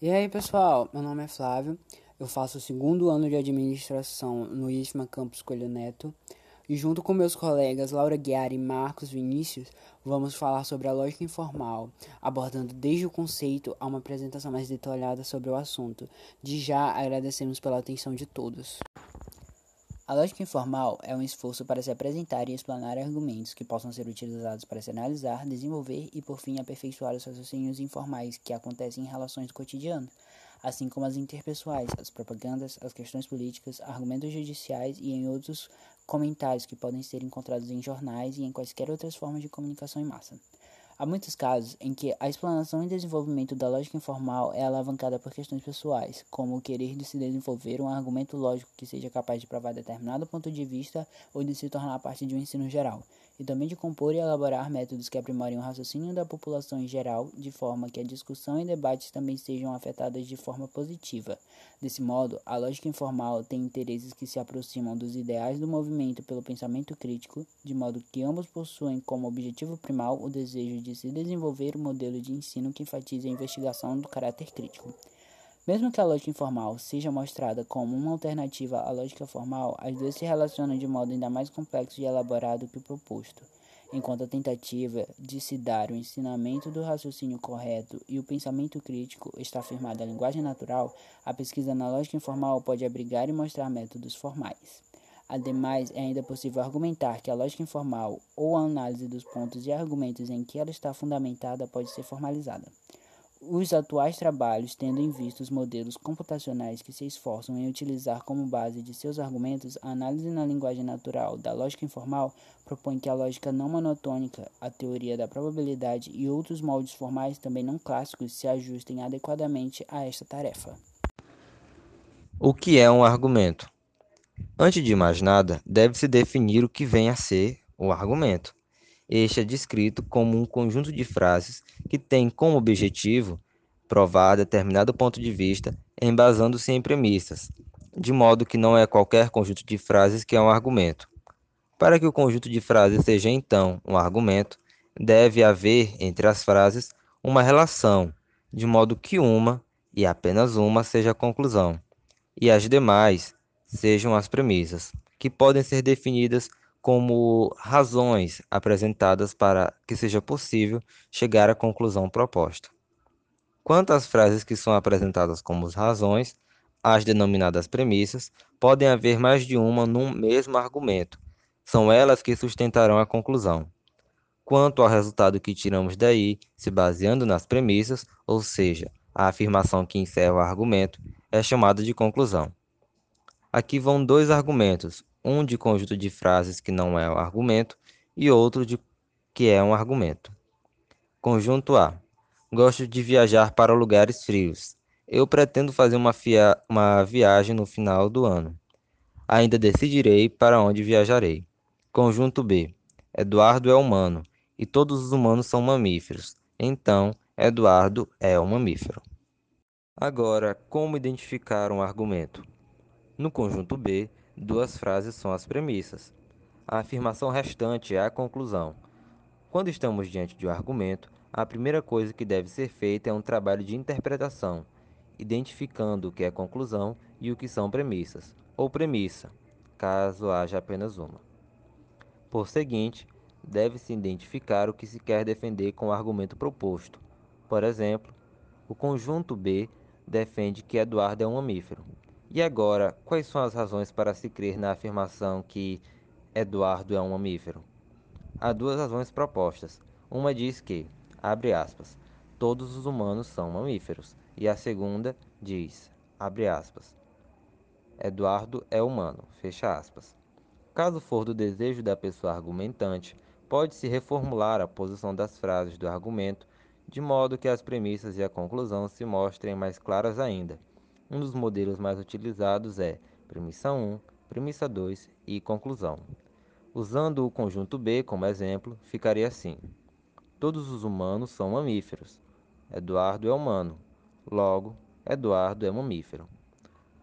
E aí pessoal, meu nome é Flávio, eu faço o segundo ano de administração no IFMA Campus Coelho Neto e junto com meus colegas Laura Guiar e Marcos Vinícius vamos falar sobre a lógica informal, abordando desde o conceito a uma apresentação mais detalhada sobre o assunto. De já agradecemos pela atenção de todos. A lógica informal é um esforço para se apresentar e explanar argumentos que possam ser utilizados para se analisar, desenvolver e, por fim, aperfeiçoar os raciocínios informais que acontecem em relações do cotidiano, assim como as interpessoais, as propagandas, as questões políticas, argumentos judiciais e em outros comentários que podem ser encontrados em jornais e em quaisquer outras formas de comunicação em massa. Há muitos casos em que a explanação e desenvolvimento da lógica informal é alavancada por questões pessoais, como o querer de se desenvolver um argumento lógico que seja capaz de provar determinado ponto de vista ou de se tornar parte de um ensino geral, e também de compor e elaborar métodos que aprimorem o raciocínio da população em geral, de forma que a discussão e debates também sejam afetadas de forma positiva. Desse modo, a lógica informal tem interesses que se aproximam dos ideais do movimento pelo pensamento crítico, de modo que ambos possuem como objetivo primal o desejo de se desenvolver um modelo de ensino que enfatize a investigação do caráter crítico. Mesmo que a lógica informal seja mostrada como uma alternativa à lógica formal, as duas se relacionam de modo ainda mais complexo e elaborado que o proposto. Enquanto a tentativa de se dar o ensinamento do raciocínio correto e o pensamento crítico está firmada na linguagem natural, a pesquisa na lógica informal pode abrigar e mostrar métodos formais. Ademais, é ainda possível argumentar que a lógica informal ou a análise dos pontos e argumentos em que ela está fundamentada pode ser formalizada. Os atuais trabalhos, tendo em vista os modelos computacionais que se esforçam em utilizar como base de seus argumentos a análise na linguagem natural da lógica informal, propõem que a lógica não monotônica, a teoria da probabilidade e outros moldes formais também não clássicos se ajustem adequadamente a esta tarefa. O que é um argumento? Antes de mais nada, deve-se definir o que vem a ser o argumento. Este é descrito como um conjunto de frases que tem como objetivo provar determinado ponto de vista embasando-se em premissas, de modo que não é qualquer conjunto de frases que é um argumento. Para que o conjunto de frases seja então um argumento, deve haver entre as frases uma relação, de modo que uma e apenas uma seja a conclusão, e as demais sejam as premissas, que podem ser definidas como razões apresentadas para que seja possível chegar à conclusão proposta. Quanto às frases que são apresentadas como razões, as denominadas premissas, podem haver mais de uma num mesmo argumento. São elas que sustentarão a conclusão. Quanto ao resultado que tiramos daí, se baseando nas premissas, ou seja, a afirmação que encerra o argumento, é chamada de conclusão. Aqui vão dois argumentos, um de conjunto de frases que não é um argumento e outro de que é um argumento. Conjunto A. Gosto de viajar para lugares frios. Eu pretendo fazer uma, uma viagem no final do ano. Ainda decidirei para onde viajarei. Conjunto B. Eduardo é humano e todos os humanos são mamíferos. Então, Eduardo é um mamífero. Agora, como identificar um argumento? No conjunto B, duas frases são as premissas. A afirmação restante é a conclusão. Quando estamos diante de um argumento, a primeira coisa que deve ser feita é um trabalho de interpretação, identificando o que é conclusão e o que são premissas, ou premissa, caso haja apenas uma. Por seguinte, deve-se identificar o que se quer defender com o argumento proposto. Por exemplo, o conjunto B defende que Eduardo é um mamífero. E agora, quais são as razões para se crer na afirmação que Eduardo é um mamífero? Há duas razões propostas. Uma diz que, abre aspas, todos os humanos são mamíferos. E a segunda diz, abre aspas, Eduardo é humano, fecha aspas. Caso for do desejo da pessoa argumentante, pode-se reformular a posição das frases do argumento de modo que as premissas e a conclusão se mostrem mais claras ainda. Um dos modelos mais utilizados é premissa 1, premissa 2 e conclusão. Usando o conjunto B como exemplo, ficaria assim: Todos os humanos são mamíferos. Eduardo é humano. Logo, Eduardo é mamífero.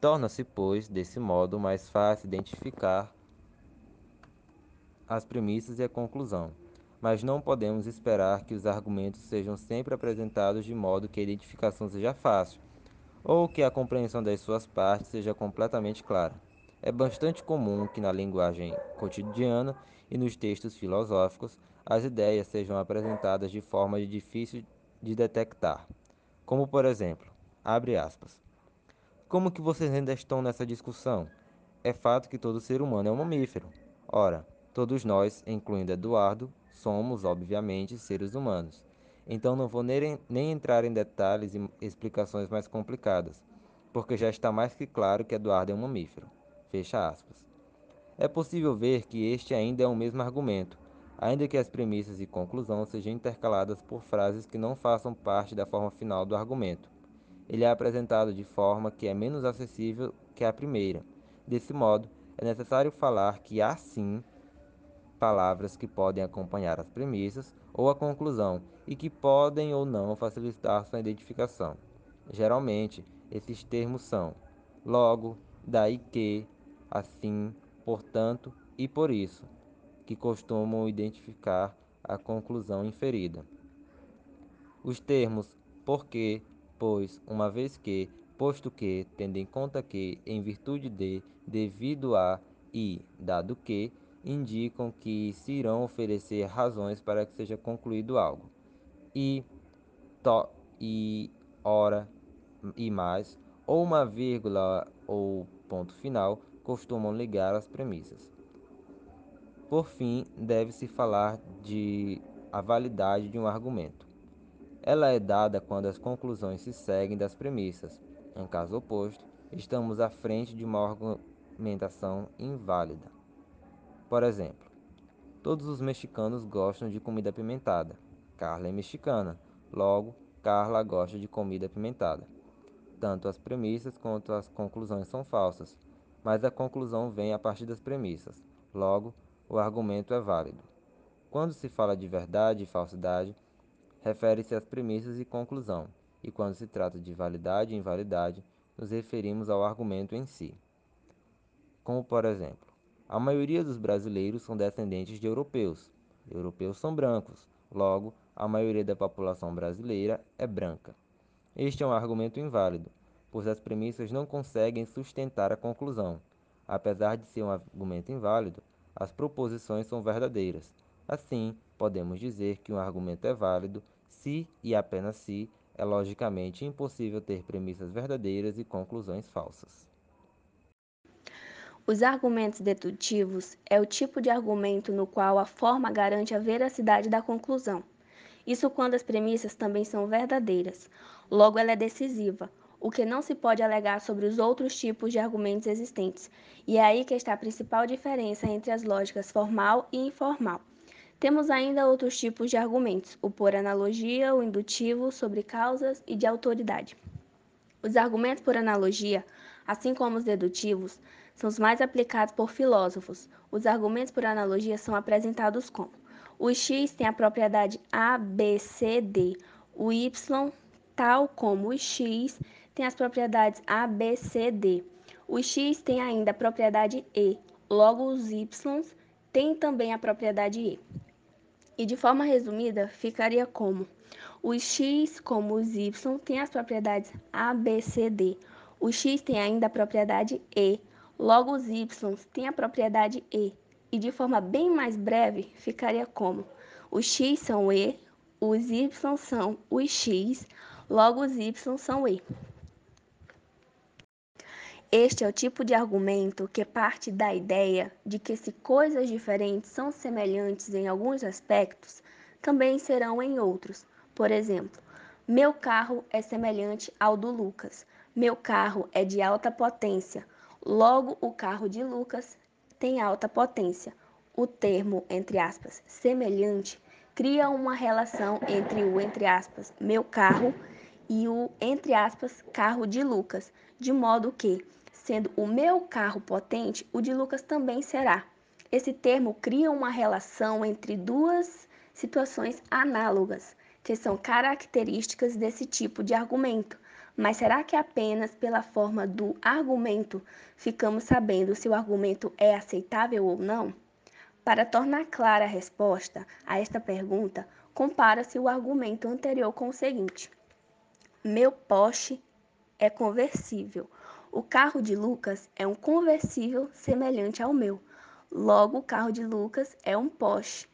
Torna-se, pois, desse modo mais fácil identificar as premissas e a conclusão, mas não podemos esperar que os argumentos sejam sempre apresentados de modo que a identificação seja fácil ou que a compreensão das suas partes seja completamente clara. É bastante comum que na linguagem cotidiana e nos textos filosóficos as ideias sejam apresentadas de forma difícil de detectar, como por exemplo, abre aspas. Como que vocês ainda estão nessa discussão? É fato que todo ser humano é um mamífero. Ora, todos nós, incluindo Eduardo, somos, obviamente, seres humanos. Então não vou nem, nem entrar em detalhes e explicações mais complicadas, porque já está mais que claro que Eduardo é um mamífero. Fecha aspas. É possível ver que este ainda é o mesmo argumento, ainda que as premissas e conclusão sejam intercaladas por frases que não façam parte da forma final do argumento. Ele é apresentado de forma que é menos acessível que a primeira. Desse modo, é necessário falar que há sim palavras que podem acompanhar as premissas ou a conclusão e que podem ou não facilitar sua identificação. Geralmente, esses termos são logo, daí que, assim, portanto e por isso, que costumam identificar a conclusão inferida. Os termos porque, pois, uma vez que, posto que, tendo em conta que, em virtude de, devido a e dado que, indicam que se irão oferecer razões para que seja concluído algo. E, to, e, ora e mais, ou uma vírgula ou ponto final costumam ligar as premissas. Por fim, deve-se falar de a validade de um argumento. Ela é dada quando as conclusões se seguem das premissas. Em caso oposto, estamos à frente de uma argumentação inválida. Por exemplo, todos os mexicanos gostam de comida apimentada. Carla é mexicana, logo, Carla gosta de comida apimentada. Tanto as premissas quanto as conclusões são falsas, mas a conclusão vem a partir das premissas. Logo, o argumento é válido. Quando se fala de verdade e falsidade, refere-se às premissas e conclusão, e quando se trata de validade e invalidade, nos referimos ao argumento em si. Como por exemplo, a maioria dos brasileiros são descendentes de europeus. Europeus são brancos, logo, a maioria da população brasileira é branca. Este é um argumento inválido, pois as premissas não conseguem sustentar a conclusão. Apesar de ser um argumento inválido, as proposições são verdadeiras. Assim, podemos dizer que um argumento é válido se e apenas se é logicamente impossível ter premissas verdadeiras e conclusões falsas. Os argumentos dedutivos é o tipo de argumento no qual a forma garante a veracidade da conclusão. Isso quando as premissas também são verdadeiras. Logo, ela é decisiva, o que não se pode alegar sobre os outros tipos de argumentos existentes. E é aí que está a principal diferença entre as lógicas formal e informal. Temos ainda outros tipos de argumentos, o por analogia, o indutivo, sobre causas e de autoridade. Os argumentos por analogia, assim como os dedutivos, são os mais aplicados por filósofos. Os argumentos por analogia são apresentados como: o x tem a propriedade A, B, C, D. O y, tal como o x, tem as propriedades A, B, C, D. O x tem ainda a propriedade E, logo os y têm também a propriedade E. E de forma resumida, ficaria como: o x, como os y, tem as propriedades A, B, C, D. O x tem ainda a propriedade E, Logo, os y têm a propriedade e, e de forma bem mais breve, ficaria como: os x são e, os y são os x, logo os y são e. Este é o tipo de argumento que parte da ideia de que, se coisas diferentes são semelhantes em alguns aspectos, também serão em outros. Por exemplo, meu carro é semelhante ao do Lucas. Meu carro é de alta potência. Logo, o carro de Lucas tem alta potência. O termo, entre aspas, semelhante, cria uma relação entre o, entre aspas, meu carro e o, entre aspas, carro de Lucas, de modo que, sendo o meu carro potente, o de Lucas também será. Esse termo cria uma relação entre duas situações análogas, que são características desse tipo de argumento. Mas será que apenas pela forma do argumento ficamos sabendo se o argumento é aceitável ou não? Para tornar clara a resposta a esta pergunta, compara-se o argumento anterior com o seguinte: Meu poste é conversível. O carro de Lucas é um conversível semelhante ao meu. Logo, o carro de Lucas é um Porsche.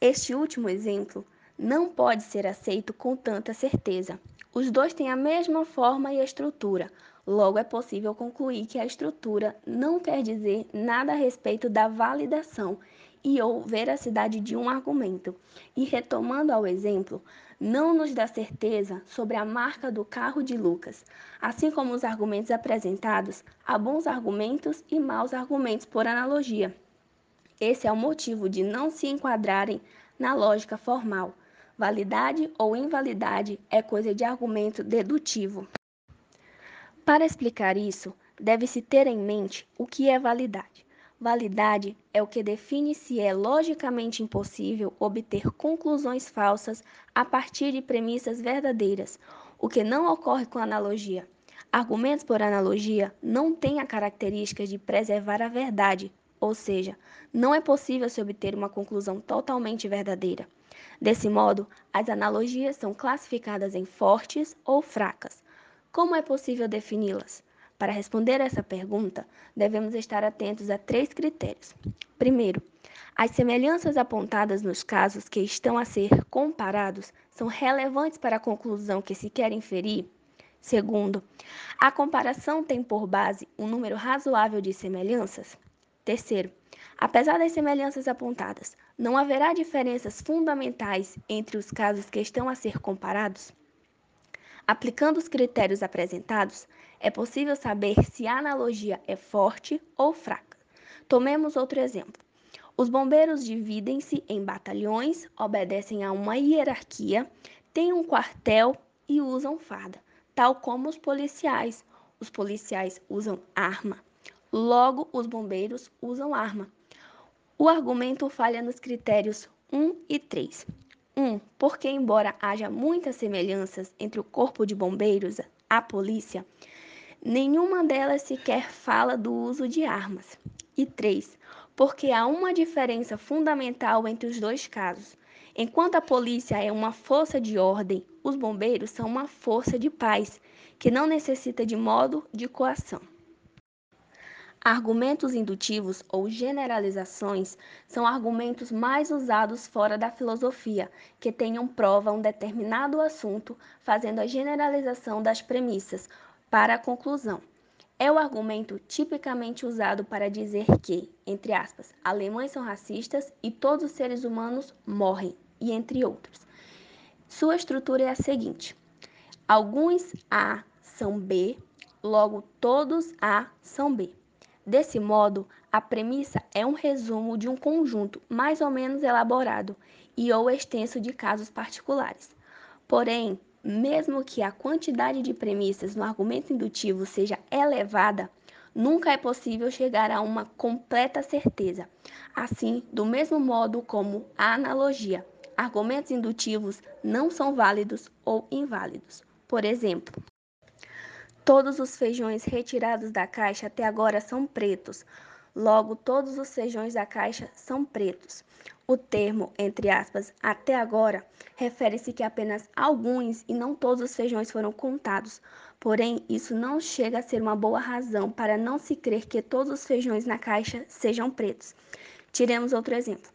Este último exemplo não pode ser aceito com tanta certeza. Os dois têm a mesma forma e estrutura, logo é possível concluir que a estrutura não quer dizer nada a respeito da validação e ou veracidade de um argumento. E retomando ao exemplo, não nos dá certeza sobre a marca do carro de Lucas. Assim como os argumentos apresentados, há bons argumentos e maus argumentos por analogia. Esse é o motivo de não se enquadrarem na lógica formal. Validade ou invalidade é coisa de argumento dedutivo. Para explicar isso, deve-se ter em mente o que é validade. Validade é o que define se é logicamente impossível obter conclusões falsas a partir de premissas verdadeiras, o que não ocorre com analogia. Argumentos por analogia não têm a característica de preservar a verdade, ou seja, não é possível se obter uma conclusão totalmente verdadeira. Desse modo, as analogias são classificadas em fortes ou fracas. Como é possível defini-las? Para responder essa pergunta, devemos estar atentos a três critérios. Primeiro, as semelhanças apontadas nos casos que estão a ser comparados são relevantes para a conclusão que se quer inferir? Segundo, a comparação tem por base um número razoável de semelhanças? Terceiro, apesar das semelhanças apontadas, não haverá diferenças fundamentais entre os casos que estão a ser comparados? Aplicando os critérios apresentados, é possível saber se a analogia é forte ou fraca. Tomemos outro exemplo. Os bombeiros dividem-se em batalhões, obedecem a uma hierarquia, têm um quartel e usam farda, tal como os policiais. Os policiais usam arma. Logo, os bombeiros usam arma. O argumento falha nos critérios 1 e 3. 1. Porque, embora haja muitas semelhanças entre o Corpo de Bombeiros, a polícia, nenhuma delas sequer fala do uso de armas. E 3. Porque há uma diferença fundamental entre os dois casos. Enquanto a polícia é uma força de ordem, os bombeiros são uma força de paz, que não necessita de modo de coação. Argumentos indutivos ou generalizações são argumentos mais usados fora da filosofia, que tenham prova um determinado assunto, fazendo a generalização das premissas para a conclusão. É o argumento tipicamente usado para dizer que, entre aspas, alemães são racistas e todos os seres humanos morrem, e entre outros. Sua estrutura é a seguinte: alguns A são B, logo todos A são B. Desse modo, a premissa é um resumo de um conjunto mais ou menos elaborado e ou extenso de casos particulares. Porém, mesmo que a quantidade de premissas no argumento indutivo seja elevada, nunca é possível chegar a uma completa certeza. Assim, do mesmo modo como a analogia, argumentos indutivos não são válidos ou inválidos. Por exemplo, Todos os feijões retirados da caixa até agora são pretos. Logo, todos os feijões da caixa são pretos. O termo, entre aspas, até agora, refere-se que apenas alguns e não todos os feijões foram contados. Porém, isso não chega a ser uma boa razão para não se crer que todos os feijões na caixa sejam pretos. Tiremos outro exemplo.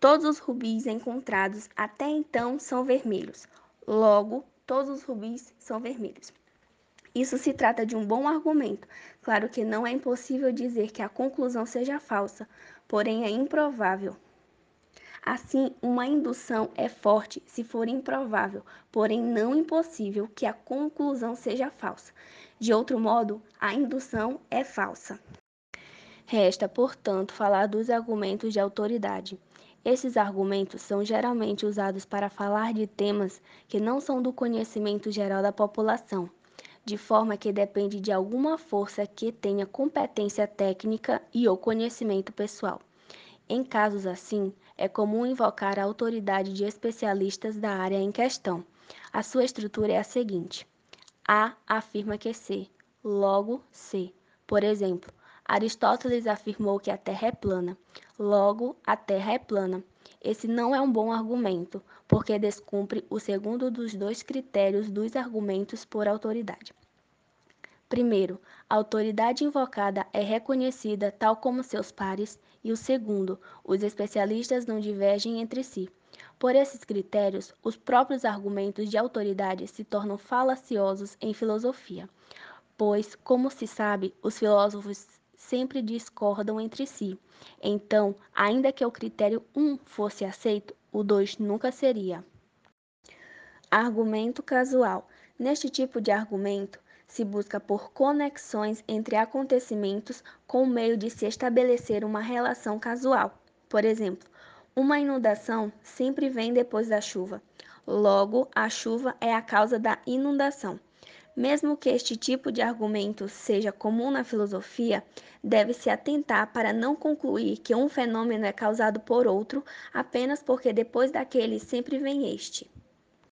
Todos os rubis encontrados até então são vermelhos. Logo, todos os rubis são vermelhos. Isso se trata de um bom argumento. Claro que não é impossível dizer que a conclusão seja falsa, porém é improvável. Assim, uma indução é forte se for improvável, porém não impossível que a conclusão seja falsa. De outro modo, a indução é falsa. Resta, portanto, falar dos argumentos de autoridade. Esses argumentos são geralmente usados para falar de temas que não são do conhecimento geral da população de forma que depende de alguma força que tenha competência técnica e ou conhecimento pessoal. Em casos assim, é comum invocar a autoridade de especialistas da área em questão. A sua estrutura é a seguinte: A afirma que C, logo C. Por exemplo, Aristóteles afirmou que a Terra é plana, logo a Terra é plana. Esse não é um bom argumento, porque descumpre o segundo dos dois critérios dos argumentos por autoridade. Primeiro, a autoridade invocada é reconhecida tal como seus pares, e o segundo, os especialistas não divergem entre si. Por esses critérios, os próprios argumentos de autoridade se tornam falaciosos em filosofia, pois, como se sabe, os filósofos sempre discordam entre si. Então, ainda que o critério 1 um fosse aceito, o 2 nunca seria. Argumento casual. Neste tipo de argumento, se busca por conexões entre acontecimentos com o meio de se estabelecer uma relação casual. Por exemplo, uma inundação sempre vem depois da chuva. Logo, a chuva é a causa da inundação. Mesmo que este tipo de argumento seja comum na filosofia, deve-se atentar para não concluir que um fenômeno é causado por outro apenas porque depois daquele sempre vem este.